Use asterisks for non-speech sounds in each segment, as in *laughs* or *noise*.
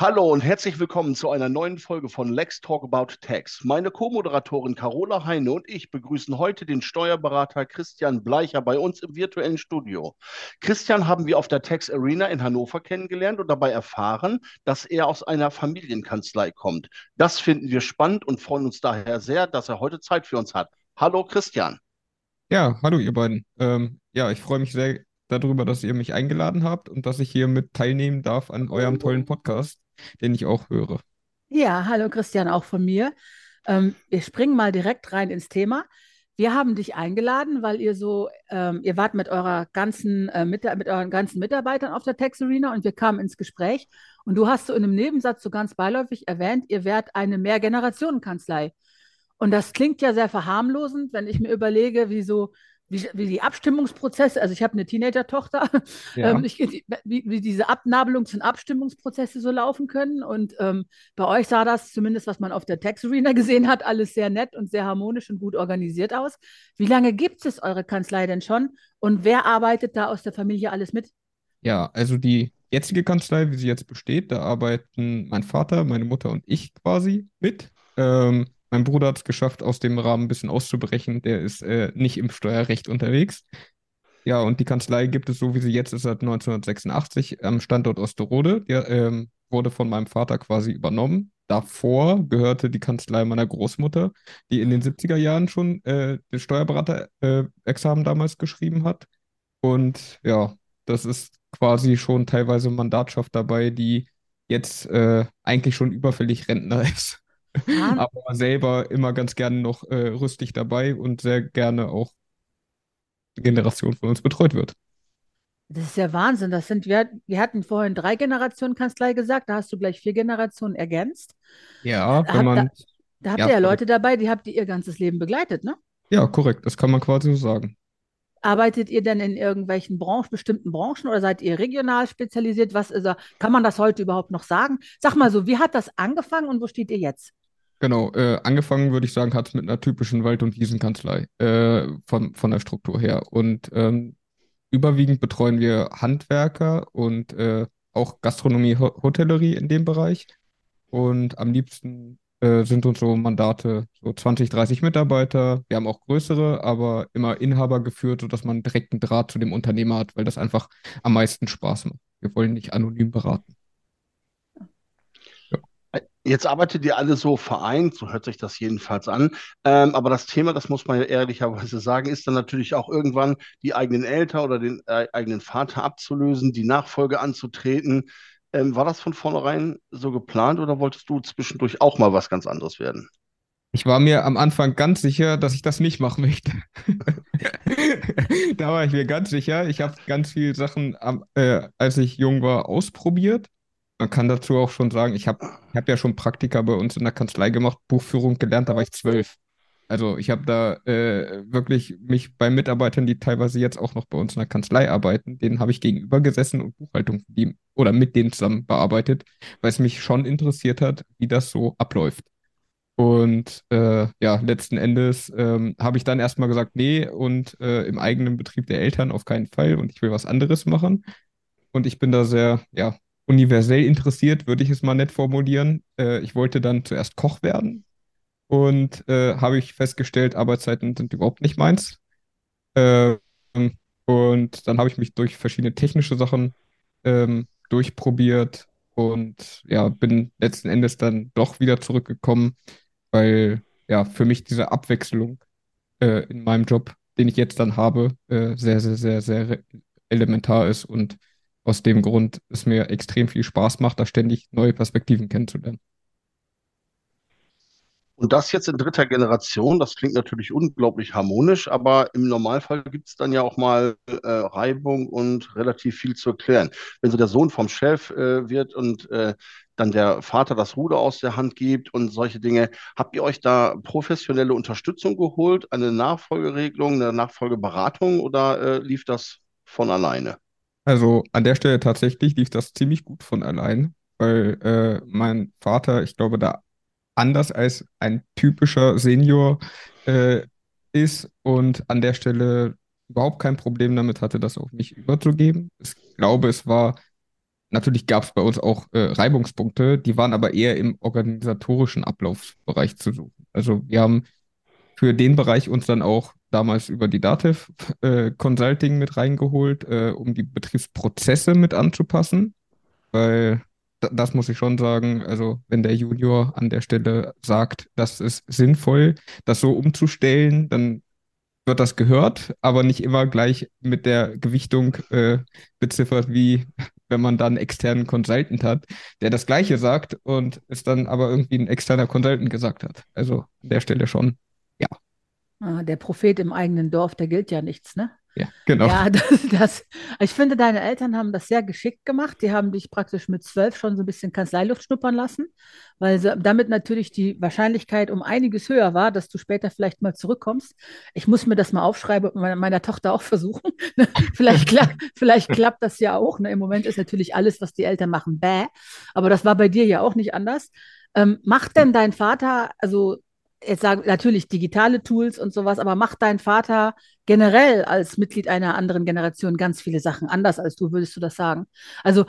Hallo und herzlich willkommen zu einer neuen Folge von Lex Talk About Tax. Meine Co-Moderatorin Carola Heine und ich begrüßen heute den Steuerberater Christian Bleicher bei uns im virtuellen Studio. Christian haben wir auf der Tax Arena in Hannover kennengelernt und dabei erfahren, dass er aus einer Familienkanzlei kommt. Das finden wir spannend und freuen uns daher sehr, dass er heute Zeit für uns hat. Hallo Christian. Ja, hallo ihr beiden. Ähm, ja, ich freue mich sehr darüber, dass ihr mich eingeladen habt und dass ich hier mit teilnehmen darf an eurem tollen Podcast den ich auch höre. Ja, hallo Christian, auch von mir. Ähm, wir springen mal direkt rein ins Thema. Wir haben dich eingeladen, weil ihr so, ähm, ihr wart mit eurer ganzen, äh, mit, mit euren ganzen Mitarbeitern auf der Tex Arena und wir kamen ins Gespräch und du hast so in einem Nebensatz so ganz beiläufig erwähnt, ihr wärt eine Mehrgenerationenkanzlei. Und das klingt ja sehr verharmlosend, wenn ich mir überlege, wie so wie, wie die Abstimmungsprozesse, also ich habe eine Teenager-Tochter, ja. ähm, wie, wie, diese Abnabelungs- und Abstimmungsprozesse so laufen können. Und ähm, bei euch sah das, zumindest was man auf der Tax Arena gesehen hat, alles sehr nett und sehr harmonisch und gut organisiert aus. Wie lange gibt es eure Kanzlei denn schon? Und wer arbeitet da aus der Familie alles mit? Ja, also die jetzige Kanzlei, wie sie jetzt besteht, da arbeiten mein Vater, meine Mutter und ich quasi mit. Ähm, mein Bruder hat es geschafft, aus dem Rahmen ein bisschen auszubrechen. Der ist äh, nicht im Steuerrecht unterwegs. Ja, und die Kanzlei gibt es so, wie sie jetzt ist, seit 1986 am Standort Osterode. Der ähm, wurde von meinem Vater quasi übernommen. Davor gehörte die Kanzlei meiner Großmutter, die in den 70er Jahren schon äh, das Steuerberater-Examen äh, damals geschrieben hat. Und ja, das ist quasi schon teilweise Mandatschaft dabei, die jetzt äh, eigentlich schon überfällig Rentner *laughs* ist. *laughs* aber selber immer ganz gerne noch äh, rüstig dabei und sehr gerne auch die Generation von uns betreut wird. Das ist ja Wahnsinn. Das sind, wir, wir hatten vorhin drei Generationen Kanzlei gesagt, da hast du gleich vier Generationen ergänzt. Ja, wenn man. Da, da habt ja, ihr ja Leute dabei, die habt ihr ihr ganzes Leben begleitet, ne? Ja, korrekt, das kann man quasi so sagen. Arbeitet ihr denn in irgendwelchen Branchen, bestimmten Branchen oder seid ihr regional spezialisiert? Was ist, kann man das heute überhaupt noch sagen? Sag mal so, wie hat das angefangen und wo steht ihr jetzt? Genau, äh, angefangen würde ich sagen, hat es mit einer typischen Wald- und Wiesenkanzlei äh, von, von der Struktur her. Und ähm, überwiegend betreuen wir Handwerker und äh, auch Gastronomie, Ho Hotellerie in dem Bereich. Und am liebsten äh, sind uns so Mandate so 20, 30 Mitarbeiter. Wir haben auch größere, aber immer Inhaber geführt, sodass man direkten Draht zu dem Unternehmer hat, weil das einfach am meisten Spaß macht. Wir wollen nicht anonym beraten. Jetzt arbeitet ihr alle so vereint, so hört sich das jedenfalls an. Ähm, aber das Thema, das muss man ja ehrlicherweise sagen, ist dann natürlich auch irgendwann die eigenen Eltern oder den äh, eigenen Vater abzulösen, die Nachfolge anzutreten. Ähm, war das von vornherein so geplant oder wolltest du zwischendurch auch mal was ganz anderes werden? Ich war mir am Anfang ganz sicher, dass ich das nicht machen möchte. *laughs* da war ich mir ganz sicher. Ich habe ganz viele Sachen, äh, als ich jung war, ausprobiert man kann dazu auch schon sagen, ich habe hab ja schon Praktika bei uns in der Kanzlei gemacht, Buchführung gelernt, da war ich zwölf. Also ich habe da äh, wirklich mich bei Mitarbeitern, die teilweise jetzt auch noch bei uns in der Kanzlei arbeiten, denen habe ich gegenüber gesessen und Buchhaltung die, oder mit denen zusammen bearbeitet, weil es mich schon interessiert hat, wie das so abläuft. Und äh, ja, letzten Endes ähm, habe ich dann erstmal gesagt, nee, und äh, im eigenen Betrieb der Eltern auf keinen Fall und ich will was anderes machen. Und ich bin da sehr, ja, universell interessiert, würde ich es mal nett formulieren. Äh, ich wollte dann zuerst Koch werden und äh, habe ich festgestellt, Arbeitszeiten sind überhaupt nicht meins. Äh, und dann habe ich mich durch verschiedene technische Sachen ähm, durchprobiert und ja, bin letzten Endes dann doch wieder zurückgekommen, weil ja für mich diese Abwechslung äh, in meinem Job, den ich jetzt dann habe, äh, sehr, sehr, sehr, sehr elementar ist und aus dem Grund es mir extrem viel Spaß macht, da ständig neue Perspektiven kennenzulernen. Und das jetzt in dritter Generation, das klingt natürlich unglaublich harmonisch, aber im Normalfall gibt es dann ja auch mal äh, Reibung und relativ viel zu erklären. Wenn so der Sohn vom Chef äh, wird und äh, dann der Vater das Ruder aus der Hand gibt und solche Dinge, habt ihr euch da professionelle Unterstützung geholt, eine Nachfolgeregelung, eine Nachfolgeberatung oder äh, lief das von alleine? Also an der Stelle tatsächlich lief das ziemlich gut von allein, weil äh, mein Vater, ich glaube, da anders als ein typischer Senior äh, ist und an der Stelle überhaupt kein Problem damit hatte, das auf mich überzugeben. Ich glaube, es war, natürlich gab es bei uns auch äh, Reibungspunkte, die waren aber eher im organisatorischen Ablaufsbereich zu suchen. Also wir haben für den Bereich uns dann auch damals über die Dativ äh, Consulting mit reingeholt, äh, um die Betriebsprozesse mit anzupassen, weil das muss ich schon sagen. Also, wenn der Junior an der Stelle sagt, das ist sinnvoll, das so umzustellen, dann wird das gehört, aber nicht immer gleich mit der Gewichtung äh, beziffert, wie wenn man dann einen externen Consultant hat, der das Gleiche sagt und es dann aber irgendwie ein externer Consultant gesagt hat. Also an der Stelle schon, der Prophet im eigenen Dorf, der gilt ja nichts, ne? Ja, genau. Ja, *laughs* das, das, ich finde, deine Eltern haben das sehr geschickt gemacht. Die haben dich praktisch mit zwölf schon so ein bisschen Kanzleiluft schnuppern lassen, weil sie, damit natürlich die Wahrscheinlichkeit um einiges höher war, dass du später vielleicht mal zurückkommst. Ich muss mir das mal aufschreiben und meiner, meiner Tochter auch versuchen. *laughs* vielleicht, klapp, vielleicht klappt das ja auch. Ne? Im Moment ist natürlich alles, was die Eltern machen, bäh. Aber das war bei dir ja auch nicht anders. Ähm, macht denn dein Vater, also jetzt sagen natürlich digitale Tools und sowas, aber macht dein Vater generell als Mitglied einer anderen Generation ganz viele Sachen anders als du, würdest du das sagen? Also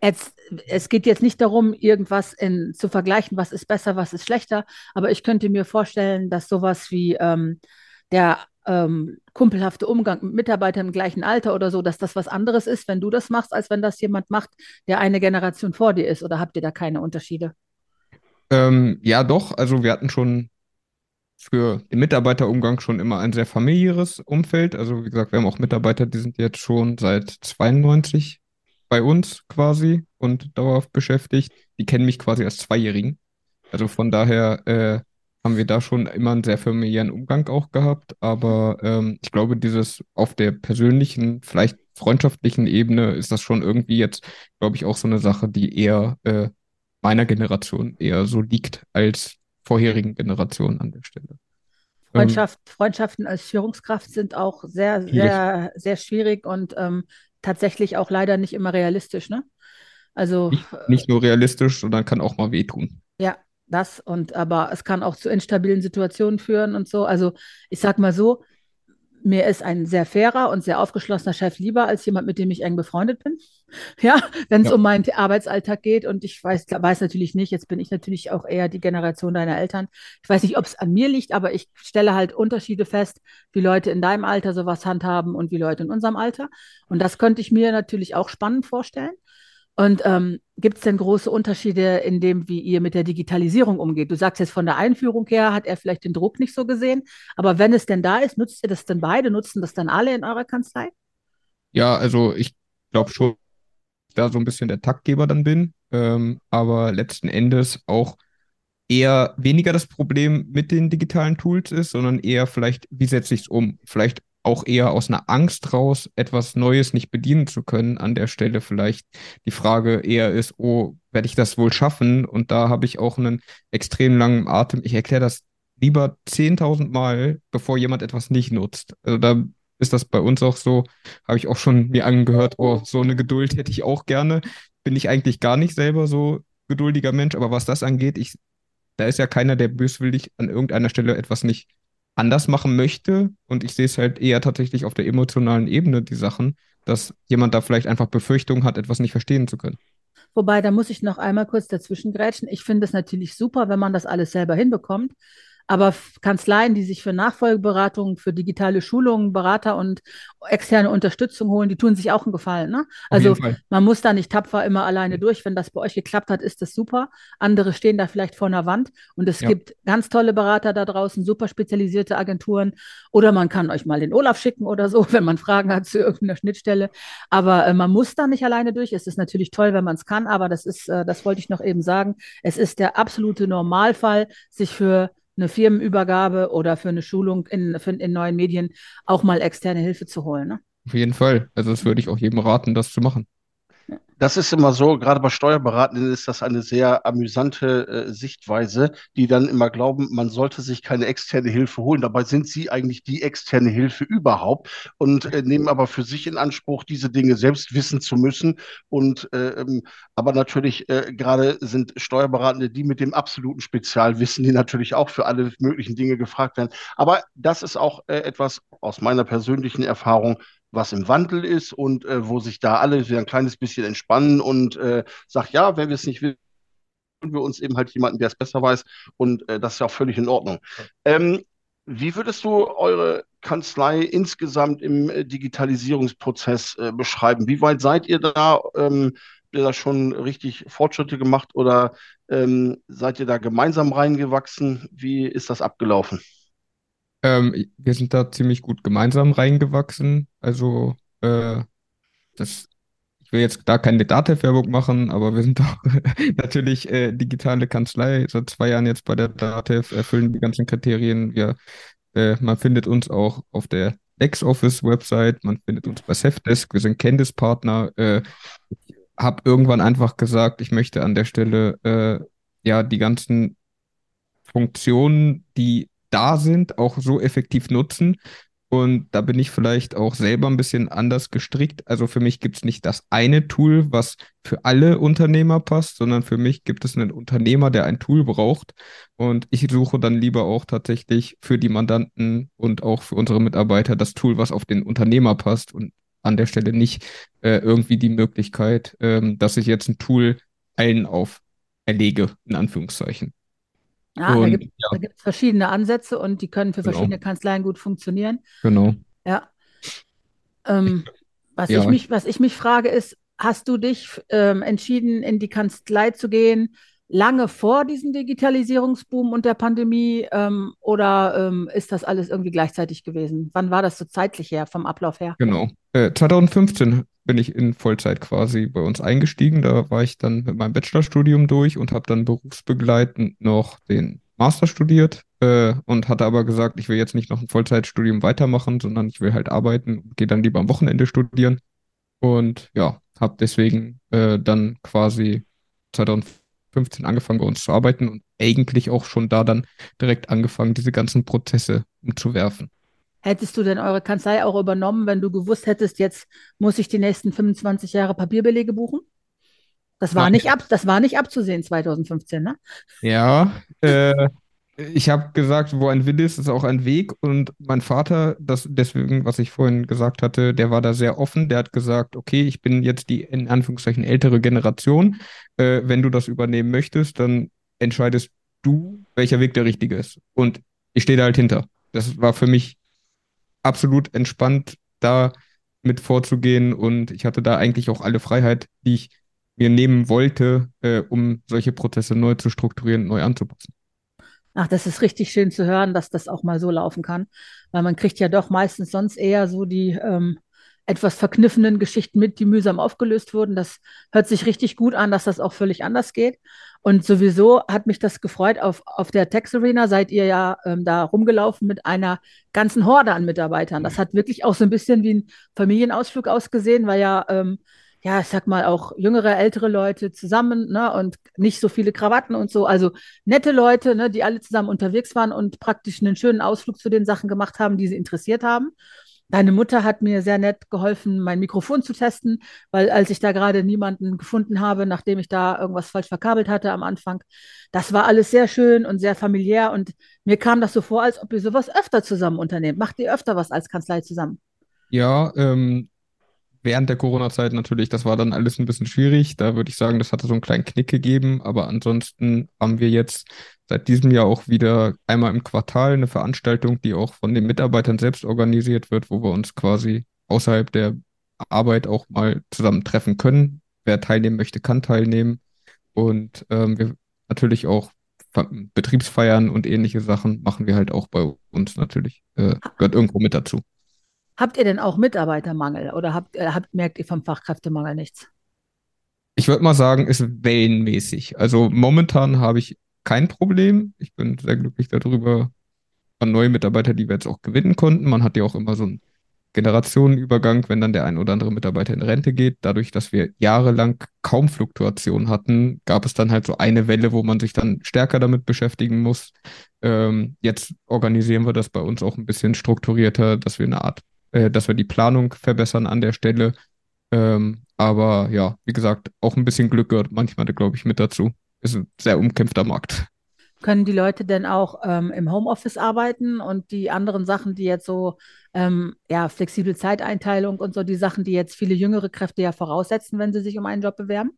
es, es geht jetzt nicht darum, irgendwas in, zu vergleichen, was ist besser, was ist schlechter, aber ich könnte mir vorstellen, dass sowas wie ähm, der ähm, kumpelhafte Umgang mit Mitarbeitern im gleichen Alter oder so, dass das was anderes ist, wenn du das machst, als wenn das jemand macht, der eine Generation vor dir ist. Oder habt ihr da keine Unterschiede? Ähm, ja, doch. Also wir hatten schon für den Mitarbeiterumgang schon immer ein sehr familiäres Umfeld. Also wie gesagt, wir haben auch Mitarbeiter, die sind jetzt schon seit 92 bei uns quasi und dauerhaft beschäftigt. Die kennen mich quasi als Zweijährigen. Also von daher äh, haben wir da schon immer einen sehr familiären Umgang auch gehabt. Aber ähm, ich glaube, dieses auf der persönlichen, vielleicht freundschaftlichen Ebene ist das schon irgendwie jetzt, glaube ich, auch so eine Sache, die eher äh, meiner Generation eher so liegt als vorherigen Generationen an der Stelle. Ähm, Freundschaft, Freundschaften als Führungskraft sind auch sehr, schwierig. sehr, sehr schwierig und ähm, tatsächlich auch leider nicht immer realistisch, ne? Also nicht, nicht, nur realistisch, sondern kann auch mal wehtun. Ja, das und aber es kann auch zu instabilen Situationen führen und so. Also ich sag mal so, mir ist ein sehr fairer und sehr aufgeschlossener Chef lieber als jemand, mit dem ich eng befreundet bin. *laughs* Ja, wenn es ja. um meinen Arbeitsalltag geht. Und ich weiß, weiß natürlich nicht, jetzt bin ich natürlich auch eher die Generation deiner Eltern. Ich weiß nicht, ob es an mir liegt, aber ich stelle halt Unterschiede fest, wie Leute in deinem Alter sowas handhaben und wie Leute in unserem Alter. Und das könnte ich mir natürlich auch spannend vorstellen. Und ähm, gibt es denn große Unterschiede in dem, wie ihr mit der Digitalisierung umgeht? Du sagst jetzt von der Einführung her, hat er vielleicht den Druck nicht so gesehen. Aber wenn es denn da ist, nutzt ihr das denn beide? Nutzen das dann alle in eurer Kanzlei? Ja, also ich glaube schon, dass ich da so ein bisschen der Taktgeber dann bin. Ähm, aber letzten Endes auch eher weniger das Problem mit den digitalen Tools ist, sondern eher vielleicht, wie setze ich es um? Vielleicht auch eher aus einer Angst raus, etwas Neues nicht bedienen zu können, an der Stelle vielleicht die Frage eher ist, oh, werde ich das wohl schaffen? Und da habe ich auch einen extrem langen Atem. Ich erkläre das lieber 10.000 Mal, bevor jemand etwas nicht nutzt. Also da ist das bei uns auch so, habe ich auch schon mir angehört, oh, so eine Geduld hätte ich auch gerne. Bin ich eigentlich gar nicht selber so geduldiger Mensch, aber was das angeht, ich, da ist ja keiner, der böswillig an irgendeiner Stelle etwas nicht anders machen möchte. Und ich sehe es halt eher tatsächlich auf der emotionalen Ebene, die Sachen, dass jemand da vielleicht einfach Befürchtungen hat, etwas nicht verstehen zu können. Wobei, da muss ich noch einmal kurz dazwischen grätschen. Ich finde es natürlich super, wenn man das alles selber hinbekommt. Aber Kanzleien, die sich für Nachfolgeberatungen, für digitale Schulungen, Berater und externe Unterstützung holen, die tun sich auch einen Gefallen. Ne? Also man muss da nicht tapfer immer alleine durch. Wenn das bei euch geklappt hat, ist das super. Andere stehen da vielleicht vor einer Wand und es ja. gibt ganz tolle Berater da draußen, super spezialisierte Agenturen. Oder man kann euch mal den Olaf schicken oder so, *laughs* wenn man Fragen hat zu irgendeiner Schnittstelle. Aber äh, man muss da nicht alleine durch. Es ist natürlich toll, wenn man es kann, aber das ist, äh, das wollte ich noch eben sagen. Es ist der absolute Normalfall, sich für eine Firmenübergabe oder für eine Schulung in, für, in neuen Medien auch mal externe Hilfe zu holen. Ne? Auf jeden Fall. Also das würde ich auch jedem raten, das zu machen. Das ist immer so, gerade bei Steuerberatenden ist das eine sehr amüsante äh, Sichtweise, die dann immer glauben, man sollte sich keine externe Hilfe holen. Dabei sind sie eigentlich die externe Hilfe überhaupt und äh, nehmen aber für sich in Anspruch, diese Dinge selbst wissen zu müssen. Und äh, ähm, aber natürlich äh, gerade sind Steuerberatende die mit dem absoluten Spezialwissen, die natürlich auch für alle möglichen Dinge gefragt werden. Aber das ist auch äh, etwas aus meiner persönlichen Erfahrung, was im Wandel ist und äh, wo sich da alle wieder ein kleines bisschen entspannen und äh, sagt, ja, wenn wir es nicht wissen, wir uns eben halt jemanden, der es besser weiß und äh, das ist ja auch völlig in Ordnung. Ähm, wie würdest du eure Kanzlei insgesamt im äh, Digitalisierungsprozess äh, beschreiben? Wie weit seid ihr da? Ähm, habt ihr da schon richtig Fortschritte gemacht oder ähm, seid ihr da gemeinsam reingewachsen? Wie ist das abgelaufen? Ähm, wir sind da ziemlich gut gemeinsam reingewachsen. Also, äh, das, ich will jetzt da keine Datev-Werbung machen, aber wir sind *laughs* auch natürlich äh, digitale Kanzlei. Seit zwei Jahren jetzt bei der Datev, erfüllen die ganzen Kriterien. Wir, äh, man findet uns auch auf der LexOffice-Website, man findet uns bei Safdesk, wir sind Candice-Partner. Äh, ich habe irgendwann einfach gesagt, ich möchte an der Stelle äh, ja die ganzen Funktionen, die da sind, auch so effektiv nutzen. Und da bin ich vielleicht auch selber ein bisschen anders gestrickt. Also für mich gibt es nicht das eine Tool, was für alle Unternehmer passt, sondern für mich gibt es einen Unternehmer, der ein Tool braucht. Und ich suche dann lieber auch tatsächlich für die Mandanten und auch für unsere Mitarbeiter das Tool, was auf den Unternehmer passt und an der Stelle nicht äh, irgendwie die Möglichkeit, ähm, dass ich jetzt ein Tool allen auferlege, in Anführungszeichen. Ja, da Und gibt ja, da gibt's verschiedene Ansätze und die können für genau, verschiedene Kanzleien gut funktionieren. genau. Ja. Ich, Ähm, was ich ja, mich, was ich mich frage, ist, hast du dich ähm, entschieden, in die Kanzlei zu gehen, lange vor diesem Digitalisierungsboom und der Pandemie, ähm, oder ähm, ist das alles irgendwie gleichzeitig gewesen? Wann war das so zeitlich her, vom Ablauf her? genau. Äh, 2015 bin ich in Vollzeit quasi bei uns eingestiegen. Da war ich dann mit meinem Bachelorstudium durch und habe dann berufsbegleitend noch den Master studiert äh, und hatte aber gesagt, ich will jetzt nicht noch ein Vollzeitstudium weitermachen, sondern ich will halt arbeiten und gehe dann lieber am Wochenende studieren. Und ja, habe deswegen äh, dann quasi 2015 angefangen bei uns zu arbeiten und eigentlich auch schon da dann direkt angefangen, diese ganzen Prozesse umzuwerfen. Hättest du denn eure Kanzlei auch übernommen, wenn du gewusst hättest, jetzt muss ich die nächsten 25 Jahre Papierbelege buchen? Das war nicht ab, das war nicht abzusehen 2015, ne? Ja, äh, ich habe gesagt, wo ein Wille ist, ist auch ein Weg. Und mein Vater, das deswegen, was ich vorhin gesagt hatte, der war da sehr offen. Der hat gesagt, okay, ich bin jetzt die in Anführungszeichen ältere Generation. Äh, wenn du das übernehmen möchtest, dann entscheidest du, welcher Weg der richtige ist. Und ich stehe da halt hinter. Das war für mich absolut entspannt, da mit vorzugehen. Und ich hatte da eigentlich auch alle Freiheit, die ich mir nehmen wollte, äh, um solche Prozesse neu zu strukturieren, neu anzupassen. Ach, das ist richtig schön zu hören, dass das auch mal so laufen kann, weil man kriegt ja doch meistens sonst eher so die ähm, etwas verkniffenen Geschichten mit, die mühsam aufgelöst wurden. Das hört sich richtig gut an, dass das auch völlig anders geht. Und sowieso hat mich das gefreut. Auf, auf der Tex Arena seid ihr ja ähm, da rumgelaufen mit einer ganzen Horde an Mitarbeitern. Das hat wirklich auch so ein bisschen wie ein Familienausflug ausgesehen, weil ja ähm, ja, ich sag mal, auch jüngere, ältere Leute zusammen, ne, und nicht so viele Krawatten und so. Also nette Leute, ne, die alle zusammen unterwegs waren und praktisch einen schönen Ausflug zu den Sachen gemacht haben, die sie interessiert haben. Deine Mutter hat mir sehr nett geholfen, mein Mikrofon zu testen, weil als ich da gerade niemanden gefunden habe, nachdem ich da irgendwas falsch verkabelt hatte am Anfang, das war alles sehr schön und sehr familiär und mir kam das so vor, als ob ihr sowas öfter zusammen unternehmt. Macht ihr öfter was als Kanzlei zusammen? Ja, ähm, während der Corona-Zeit natürlich, das war dann alles ein bisschen schwierig. Da würde ich sagen, das hatte so einen kleinen Knick gegeben. Aber ansonsten haben wir jetzt seit diesem Jahr auch wieder einmal im Quartal eine Veranstaltung, die auch von den Mitarbeitern selbst organisiert wird, wo wir uns quasi außerhalb der Arbeit auch mal zusammen treffen können. Wer teilnehmen möchte, kann teilnehmen. Und ähm, wir natürlich auch Betriebsfeiern und ähnliche Sachen machen wir halt auch bei uns natürlich. Äh, gehört irgendwo mit dazu. Habt ihr denn auch Mitarbeitermangel oder habt, äh, habt, merkt ihr vom Fachkräftemangel nichts? Ich würde mal sagen, ist wellenmäßig. Also momentan habe ich kein Problem. Ich bin sehr glücklich darüber, an neue Mitarbeiter, die wir jetzt auch gewinnen konnten. Man hat ja auch immer so ein Generationenübergang, wenn dann der ein oder andere Mitarbeiter in Rente geht. Dadurch, dass wir jahrelang kaum Fluktuation hatten, gab es dann halt so eine Welle, wo man sich dann stärker damit beschäftigen muss. Ähm, jetzt organisieren wir das bei uns auch ein bisschen strukturierter, dass wir eine Art, äh, dass wir die Planung verbessern an der Stelle. Ähm, aber ja, wie gesagt, auch ein bisschen Glück gehört manchmal, glaube ich, mit dazu. Ist ein sehr umkämpfter Markt. Können die Leute denn auch ähm, im Homeoffice arbeiten und die anderen Sachen, die jetzt so, ähm, ja, flexible Zeiteinteilung und so, die Sachen, die jetzt viele jüngere Kräfte ja voraussetzen, wenn sie sich um einen Job bewerben?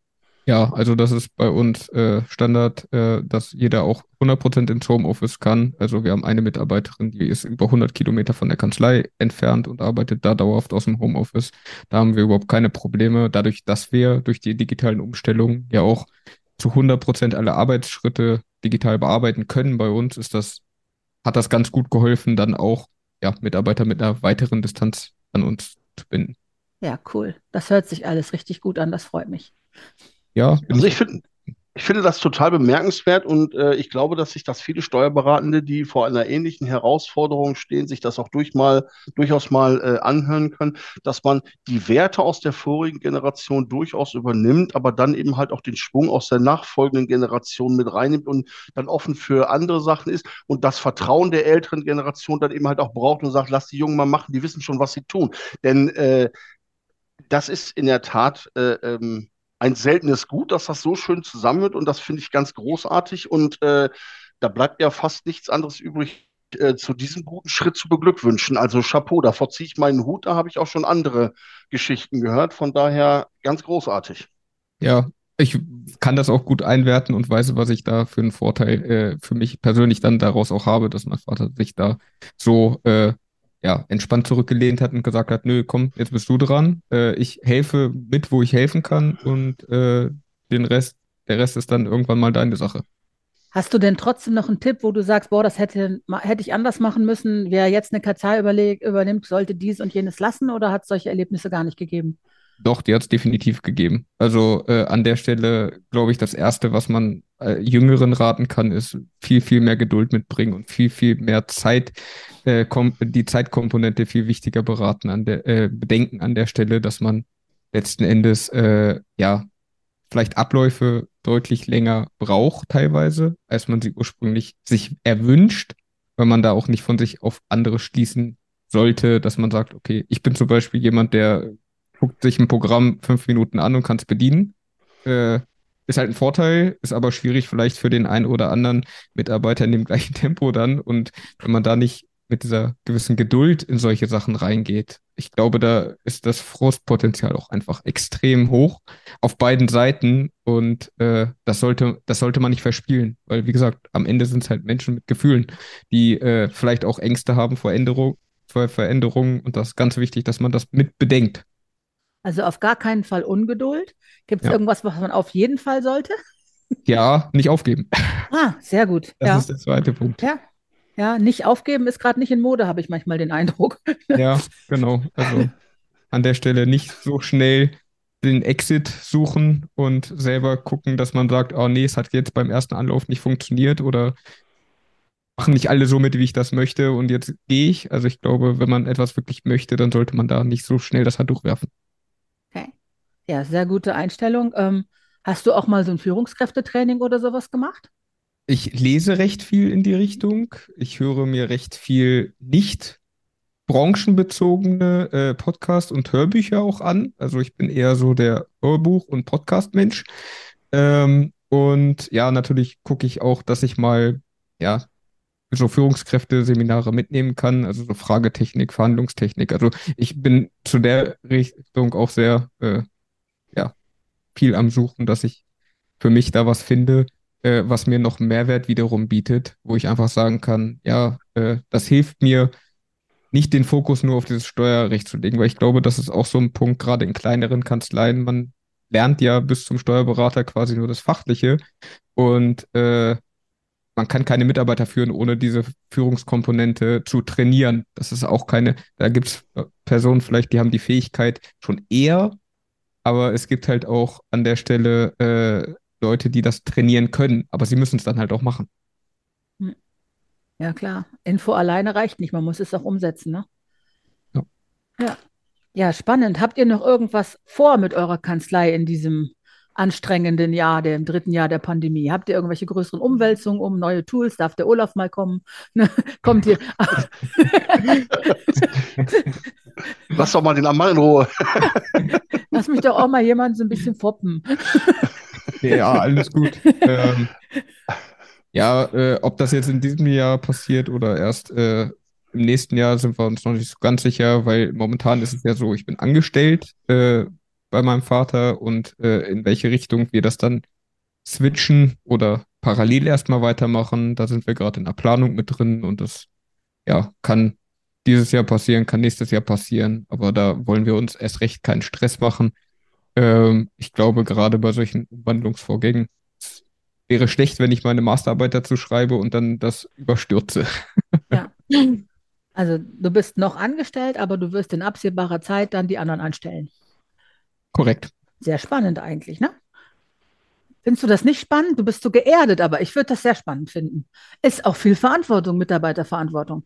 Ja, also das ist bei uns äh, Standard, äh, dass jeder auch 100% ins Homeoffice kann. Also wir haben eine Mitarbeiterin, die ist über 100 Kilometer von der Kanzlei entfernt und arbeitet da dauerhaft aus dem Homeoffice. Da haben wir überhaupt keine Probleme, dadurch, dass wir durch die digitalen Umstellungen ja auch zu 100% alle Arbeitsschritte digital bearbeiten können bei uns, ist das, hat das ganz gut geholfen, dann auch ja, Mitarbeiter mit einer weiteren Distanz an uns zu binden. Ja, cool. Das hört sich alles richtig gut an. Das freut mich. Ja, also ich finde, ich finde das total bemerkenswert und äh, ich glaube, dass sich das viele Steuerberatende, die vor einer ähnlichen Herausforderung stehen, sich das auch durch mal, durchaus mal äh, anhören können, dass man die Werte aus der vorigen Generation durchaus übernimmt, aber dann eben halt auch den Schwung aus der nachfolgenden Generation mit reinnimmt und dann offen für andere Sachen ist und das Vertrauen der älteren Generation dann eben halt auch braucht und sagt, lass die Jungen mal machen, die wissen schon, was sie tun. Denn äh, das ist in der Tat äh, ähm, ein seltenes Gut, dass das so schön zusammen wird und das finde ich ganz großartig und äh, da bleibt ja fast nichts anderes übrig, äh, zu diesem guten Schritt zu beglückwünschen. Also Chapeau, davor ziehe ich meinen Hut, da habe ich auch schon andere Geschichten gehört, von daher ganz großartig. Ja, ich kann das auch gut einwerten und weiß, was ich da für einen Vorteil äh, für mich persönlich dann daraus auch habe, dass mein Vater sich da so äh, ja, entspannt zurückgelehnt hat und gesagt hat, nö, komm, jetzt bist du dran. Äh, ich helfe mit, wo ich helfen kann und äh, den Rest, der Rest ist dann irgendwann mal deine Sache. Hast du denn trotzdem noch einen Tipp, wo du sagst, boah, das hätte, hätte ich anders machen müssen? Wer jetzt eine Kartei übernimmt, sollte dies und jenes lassen oder hat es solche Erlebnisse gar nicht gegeben? Doch, die hat es definitiv gegeben. Also äh, an der Stelle glaube ich, das Erste, was man äh, Jüngeren raten kann, ist viel, viel mehr Geduld mitbringen und viel, viel mehr Zeit, äh, die Zeitkomponente viel wichtiger beraten an der, äh, bedenken an der Stelle, dass man letzten Endes äh, ja vielleicht Abläufe deutlich länger braucht teilweise, als man sie ursprünglich sich erwünscht, weil man da auch nicht von sich auf andere schließen sollte, dass man sagt, okay, ich bin zum Beispiel jemand, der guckt sich ein Programm fünf Minuten an und kann es bedienen. Äh, ist halt ein Vorteil, ist aber schwierig vielleicht für den einen oder anderen Mitarbeiter in dem *laughs* gleichen Tempo dann. Und wenn man da nicht mit dieser gewissen Geduld in solche Sachen reingeht, ich glaube, da ist das Frustpotenzial auch einfach extrem hoch auf beiden Seiten. Und äh, das sollte, das sollte man nicht verspielen, weil wie gesagt, am Ende sind es halt Menschen mit Gefühlen, die äh, vielleicht auch Ängste haben vor Änderung, vor Veränderungen. Und das ist ganz wichtig, dass man das mit bedenkt. Also auf gar keinen Fall Ungeduld. Gibt es ja. irgendwas, was man auf jeden Fall sollte? *laughs* Ja, nicht aufgeben. Ah, sehr gut. Das ja. ist der zweite Punkt. Ja, ja nicht aufgeben ist gerade nicht in Mode, habe ich manchmal den Eindruck. *laughs* Ja, genau. Also an der Stelle nicht so schnell den Exit suchen und selber gucken, dass man sagt, oh nee, es hat jetzt beim ersten Anlauf nicht funktioniert oder machen nicht alle so mit, wie ich das möchte und jetzt gehe ich. Also ich glaube, wenn man etwas wirklich möchte, dann sollte man da nicht so schnell das Handtuch werfen. Ja, sehr gute Einstellung. Ähm, hast du auch mal so ein Führungskräftetraining oder sowas gemacht? Ich lese recht viel in die Richtung. Ich höre mir recht viel nicht branchenbezogene äh, Podcast- und Hörbücher auch an. Also ich bin eher so der Hörbuch- und Podcast-Mensch. Ähm, und ja, natürlich gucke ich auch, dass ich mal ja so Führungskräfte-Seminare mitnehmen kann, also so Fragetechnik, Verhandlungstechnik. Also ich bin zu der Richtung auch sehr äh, viel am Suchen, dass ich für mich da was finde, äh, was mir noch Mehrwert wiederum bietet, wo ich einfach sagen kann, ja, äh, das hilft mir, nicht den Fokus nur auf dieses Steuerrecht zu legen, weil ich glaube, das ist auch so ein Punkt, gerade in kleineren Kanzleien, man lernt ja bis zum Steuerberater quasi nur das Fachliche und äh, man kann keine Mitarbeiter führen, ohne diese Führungskomponente zu trainieren. Das ist auch keine, da gibt es äh, Personen vielleicht, die haben die Fähigkeit schon eher aber es gibt halt auch an der Stelle äh, Leute, die das trainieren können, aber sie müssen es dann halt auch machen. Hm. Ja, klar. Info alleine reicht nicht, man muss es auch umsetzen, ne? Ja. Ja. Ja, spannend. Habt ihr noch irgendwas vor mit eurer Kanzlei in diesem anstrengenden Jahr, dem dritten Jahr der Pandemie? Habt ihr irgendwelche größeren Umwälzungen um neue Tools? Darf der Olaf mal kommen? Ne? *laughs* Kommt ihr? *laughs* Lass doch mal den Amal in Ruhe. *laughs* Lass mich doch auch mal jemand so ein bisschen foppen. Ja, alles gut. Ähm, ja, äh, ob das jetzt in diesem Jahr passiert oder erst äh, im nächsten Jahr, sind wir uns noch nicht so ganz sicher, weil momentan ist es ja so, ich bin angestellt äh, bei meinem Vater und äh, in welche Richtung wir das dann switchen oder parallel erstmal weitermachen, da sind wir gerade in der Planung mit drin und das ja, kann dieses Jahr passieren, kann nächstes Jahr passieren, aber da wollen wir uns erst recht keinen Stress machen. Ähm, ich glaube, gerade bei solchen Umwandlungsvorgängen wäre schlecht, wenn ich meine Masterarbeit dazu schreibe und dann das überstürze. *laughs* Ja. Also du bist noch angestellt, aber du wirst in absehbarer Zeit dann die anderen anstellen. Korrekt. Sehr spannend eigentlich, ne? Findest du das nicht spannend? Du bist so geerdet, aber ich würde das sehr spannend finden. Ist auch viel Verantwortung, Mitarbeiterverantwortung.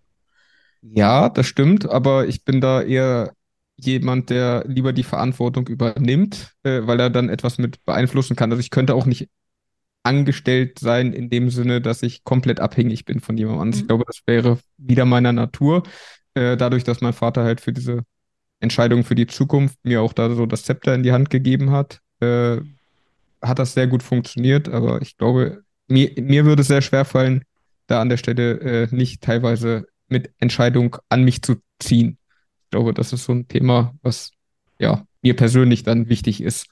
Ja, das stimmt, aber ich bin da eher jemand, der lieber die Verantwortung übernimmt, äh, weil er dann etwas mit beeinflussen kann. Also ich könnte auch nicht angestellt sein in dem Sinne, dass ich komplett abhängig bin von jemandem. Ich Mhm. glaube, das wäre wieder meiner Natur. Äh, dadurch, dass mein Vater halt für diese Entscheidung für die Zukunft mir auch da so das Zepter in die Hand gegeben hat, äh, hat das sehr gut funktioniert. Aber ich glaube, mir, mir würde es sehr schwer fallen, da an der Stelle äh, nicht teilweise mit Entscheidung an mich zu ziehen. Ich glaube, das ist so ein Thema, was ja mir persönlich dann wichtig ist.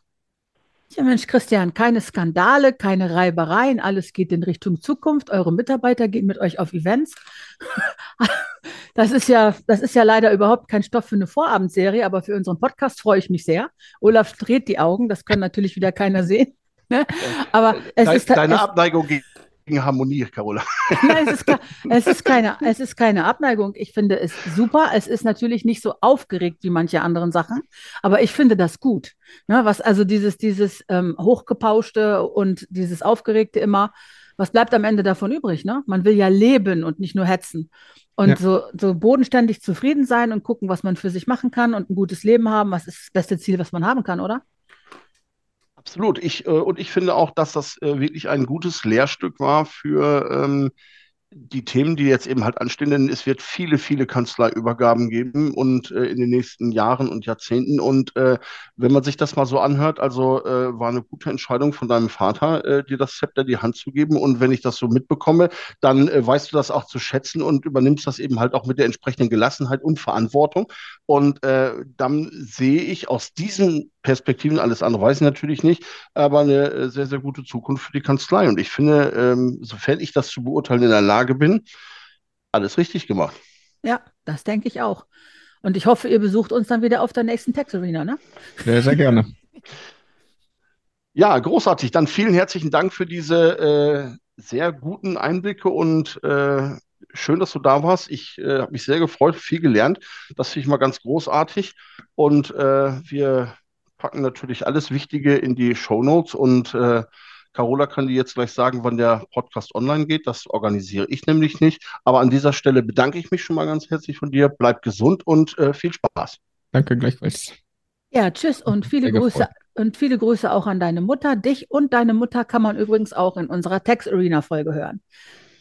Ja, Mensch, Christian, keine Skandale, keine Reibereien, alles geht in Richtung Zukunft. Eure Mitarbeiter gehen mit euch auf Events. *laughs* Das ist ja, das ist ja leider überhaupt kein Stoff für eine Vorabendserie, aber für unseren Podcast freue ich mich sehr. Olaf dreht die Augen, das kann natürlich wieder keiner sehen. Ne? Aber es Dein, ist, deine es, Abneigung gegen Harmonie, Carola. *laughs* Nein, es ist, es ist keine, es ist keine Abneigung. Ich finde es super. Es ist natürlich nicht so aufgeregt wie manche anderen Sachen, aber ich finde das gut. Ne, was also dieses, dieses ähm, hochgepauschte und dieses aufgeregte immer, was bleibt am Ende davon übrig? Ne? Man will ja leben und nicht nur hetzen. Und Ja. so, so bodenständig zufrieden sein und gucken, was man für sich machen kann und ein gutes Leben haben, was ist das beste Ziel, was man haben kann, oder? Absolut. Ich, äh, und ich finde auch, dass das äh, wirklich ein gutes Lehrstück war für ähm, die Themen, die jetzt eben halt anstehen, denn es wird viele, viele Kanzleiübergaben geben und äh, in den nächsten Jahren und Jahrzehnten. Und äh, wenn man sich das mal so anhört, also äh, war eine gute Entscheidung von deinem Vater, äh, dir das Zepter die Hand zu geben. Und wenn ich das so mitbekomme, dann äh, weißt du das auch zu schätzen und übernimmst das eben halt auch mit der entsprechenden Gelassenheit und Verantwortung. Und äh, dann sehe ich aus diesen Perspektiven, alles andere weiß ich natürlich nicht, aber eine äh, sehr, sehr gute Zukunft für die Kanzlei. Und ich finde, ähm, sofern ich das zu beurteilen in der Lage bin, alles richtig gemacht. Ja, das denke ich auch. Und ich hoffe, ihr besucht uns dann wieder auf der nächsten Tex Arena, ne? Sehr, sehr gerne. *laughs* Ja, großartig. Dann vielen herzlichen Dank für diese äh, sehr guten Einblicke und äh, schön, dass du da warst. Ich äh, habe mich sehr gefreut, viel gelernt. Das finde ich mal ganz großartig. Und äh, wir packen natürlich alles Wichtige in die Shownotes und äh, Carola kann dir jetzt gleich sagen, wann der Podcast online geht. Das organisiere ich nämlich nicht. Aber an dieser Stelle bedanke ich mich schon mal ganz herzlich von dir. Bleib gesund und äh, viel Spaß. Danke gleichfalls. Ja, tschüss und viele Grüße und viele Grüße auch an deine Mutter. Dich und deine Mutter kann man übrigens auch in unserer Tex Arena Folge hören.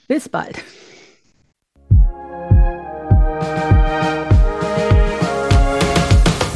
Bis bald.